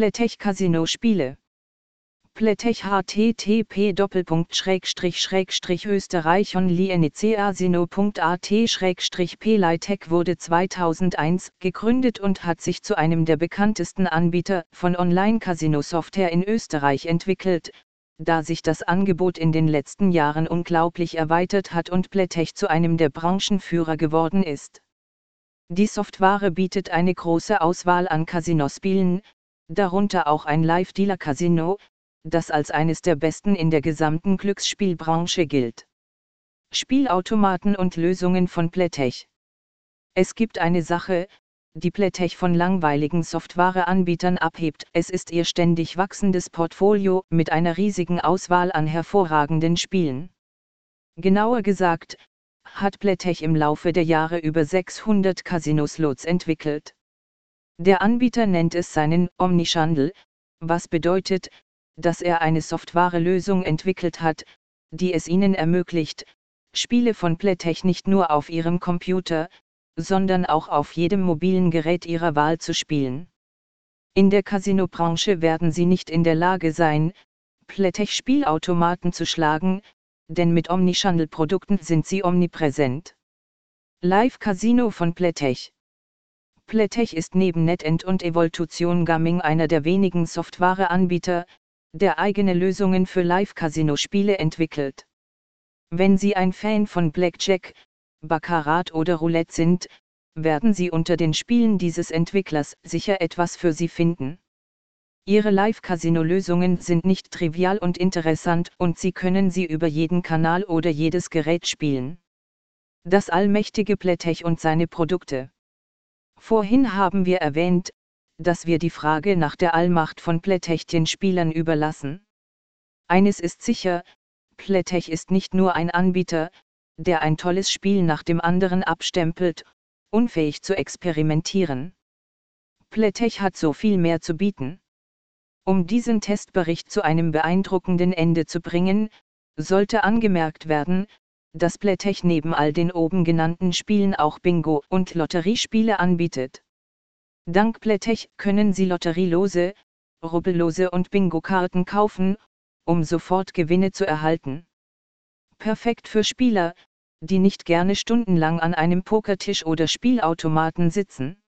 Playtech Casino Spiele. Playtech http österreich onlinecasino.at Playtech wurde 2001 gegründet und hat sich zu einem der bekanntesten Anbieter von Online-Casino-Software in Österreich entwickelt, da sich das Angebot in den letzten Jahren unglaublich erweitert hat und Playtech zu einem der Branchenführer geworden ist. Die Software bietet eine große Auswahl an Casinospielen, darunter auch ein Live-Dealer-Casino, das als eines der besten in der gesamten Glücksspielbranche gilt. Spielautomaten und Lösungen von Playtech. Es gibt eine Sache, die Playtech von langweiligen Softwareanbietern abhebt. Es ist ihr ständig wachsendes Portfolio mit einer riesigen Auswahl an hervorragenden Spielen. Genauer gesagt, hat Playtech im Laufe der Jahre über 600 Casino-Slots entwickelt. Der Anbieter nennt es seinen Omnichannel, was bedeutet, dass er eine Softwarelösung entwickelt hat, die es ihnen ermöglicht, Spiele von Playtech nicht nur auf ihrem Computer, sondern auch auf jedem mobilen Gerät ihrer Wahl zu spielen. In der Casino-Branche werden sie nicht in der Lage sein, Playtech-Spielautomaten zu schlagen, denn mit Omnichannel-Produkten sind sie omnipräsent. Live Casino von Playtech Playtech ist neben NetEnt und Evolution Gaming einer der wenigen Softwareanbieter, der eigene Lösungen für Live-Casino-Spiele entwickelt. Wenn Sie ein Fan von Blackjack, Baccarat oder Roulette sind, werden Sie unter den Spielen dieses Entwicklers sicher etwas für Sie finden. Ihre Live-Casino-Lösungen sind nicht trivial und interessant und Sie können sie über jeden Kanal oder jedes Gerät spielen. Das allmächtige Playtech und seine Produkte. Vorhin haben wir erwähnt, dass wir die Frage nach der Allmacht von Playtech den Spielern überlassen. Eines ist sicher, Playtech ist nicht nur ein Anbieter, der ein tolles Spiel nach dem anderen abstempelt, unfähig zu experimentieren. Playtech hat so viel mehr zu bieten. Um diesen Testbericht zu einem beeindruckenden Ende zu bringen, sollte angemerkt werden, dass Playtech neben all den oben genannten Spielen auch Bingo und Lotteriespiele anbietet. Dank Playtech können Sie Lotterielose, Rubbellose und Bingo-Karten kaufen, um sofort Gewinne zu erhalten. Perfekt für Spieler, die nicht gerne stundenlang an einem Pokertisch oder Spielautomaten sitzen.